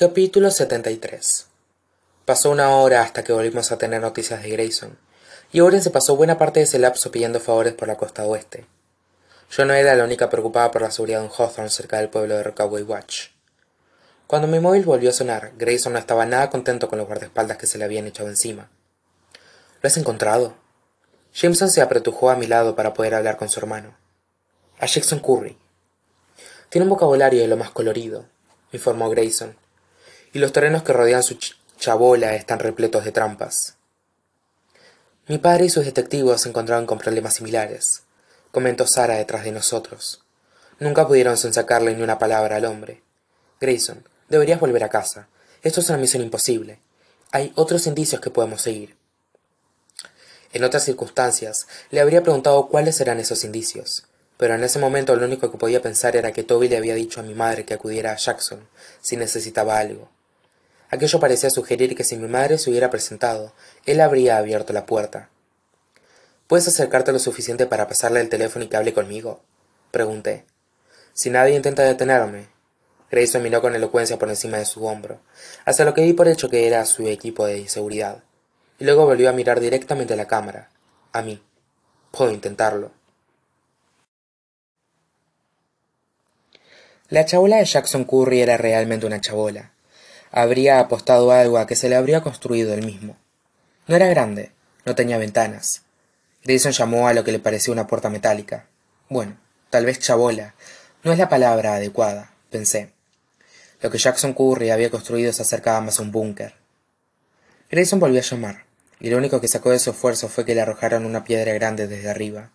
capítulo 73 pasó una hora hasta que volvimos a tener noticias de grayson y owen se pasó buena parte de ese lapso pidiendo favores por la costa oeste. Yo no era la única preocupada por la seguridad de un hawthorne cerca del pueblo de rockaway watch. Cuando mi móvil volvió a sonar grayson no estaba nada contento con los guardaespaldas que se le habían echado encima. Lo has encontrado jameson se apretujó a mi lado para poder hablar con su hermano. A jackson curry. Tiene un vocabulario de lo más colorido informó grayson los terrenos que rodean su chabola están repletos de trampas. Mi padre y sus detectivos se encontraron con problemas similares comentó sara detrás de nosotros. Nunca pudieron sacarle ni una palabra al hombre. Grayson deberías volver a casa. Esto es una misión imposible. Hay otros indicios que podemos seguir. En otras circunstancias le habría preguntado cuáles eran esos indicios pero en ese momento lo único que podía pensar era que toby le había dicho a mi madre que acudiera a jackson si necesitaba algo aquello parecía sugerir que si mi madre se hubiera presentado él habría abierto la puerta. Puedes acercarte lo suficiente para pasarle el teléfono y que hable conmigo pregunté. Si nadie intenta detenerme grayson miró con elocuencia por encima de su hombro hasta lo que vi por hecho que era su equipo de seguridad y luego volvió a mirar directamente a la cámara a mí. Puedo intentarlo. La chabola de jackson curry era realmente una chabola habría apostado algo a que se le habría construido él mismo. No era grande no tenía ventanas. Grayson llamó a lo que le pareció una puerta metálica. Bueno tal vez chabola. No es la palabra adecuada pensé. Lo que jackson curry había construido se acercaba más a un búnker. Grayson volvió a llamar y lo único que sacó de su esfuerzo fue que le arrojaron una piedra grande desde arriba.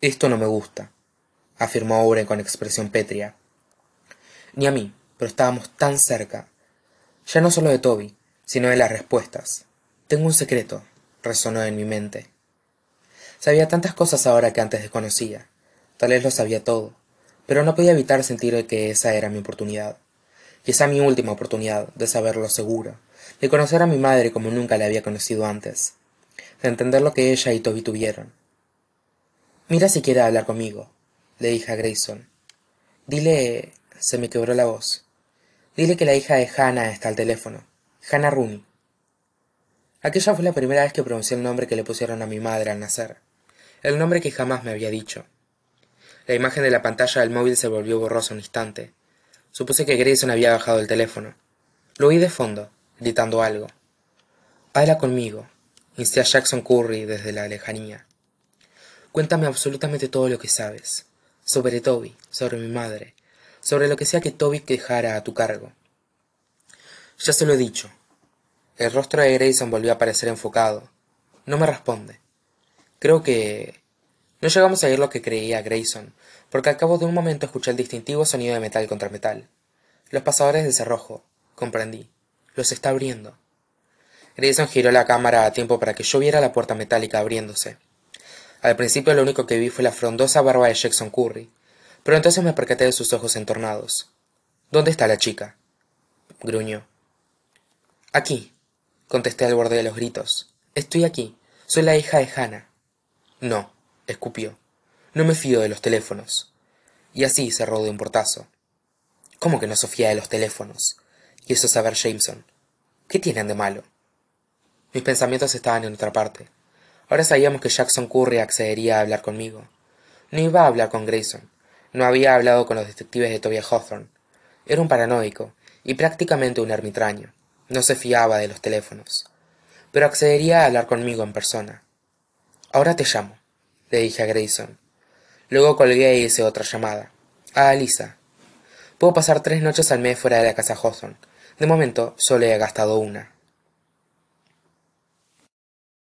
Esto no me gusta afirmó owen con expresión pétrea. Ni a mí pero estábamos tan cerca ya no sólo de toby sino de las respuestas. Tengo un secreto resonó en mi mente. Sabía tantas cosas ahora que antes desconocía. Tal vez lo sabía todo pero no podía evitar sentir que esa era mi oportunidad. Quizá mi última oportunidad de saberlo seguro de conocer a mi madre como nunca la había conocido antes de entender lo que ella y toby tuvieron. Mira si quiere hablar conmigo le dije a grayson. Dile se me quebró la voz dile que la hija de hannah está al teléfono. Hannah rooney aquella fue la primera vez que pronuncié el nombre que le pusieron a mi madre al nacer. El nombre que jamás me había dicho. La imagen de la pantalla del móvil se volvió borrosa un instante. Supuse que grayson había bajado el teléfono. Lo oí de fondo gritando algo. Habla conmigo insté a jackson curry desde la lejanía. Cuéntame absolutamente todo lo que sabes sobre toby sobre mi madre sobre lo que sea que toby dejara a tu cargo. Ya se lo he dicho. El rostro de grayson volvió a parecer enfocado. No me responde. Creo que no llegamos a oír lo que creía grayson porque al cabo de un momento escuché el distintivo sonido de metal contra metal. Los pasadores de cerrojo comprendí. Los está abriendo. Grayson giró la cámara a tiempo para que yo viera la puerta metálica abriéndose. Al principio lo único que vi fue la frondosa barba de jackson curry pero entonces me percaté de sus ojos entornados. Dónde está la chica gruñó. Aquí contesté al borde de los gritos. Estoy aquí. Soy la hija de hannah. No escupió. No me fío de los teléfonos. Y así cerró de un portazo. Cómo que no se fía de los teléfonos quiso saber jameson. Qué tienen de malo mis pensamientos estaban en otra parte. Ahora sabíamos que jackson curry accedería a hablar conmigo. No iba a hablar con grayson no había hablado con los detectives de toby hawthorne. Era un paranoico y prácticamente un ermitaño. No se fiaba de los teléfonos. Pero accedería a hablar conmigo en persona. Ahora te llamo le dije a grayson. Luego colgué y hice otra llamada. A Alisa. puedo pasar tres noches al mes fuera de la casa hawthorne. De momento solo he gastado una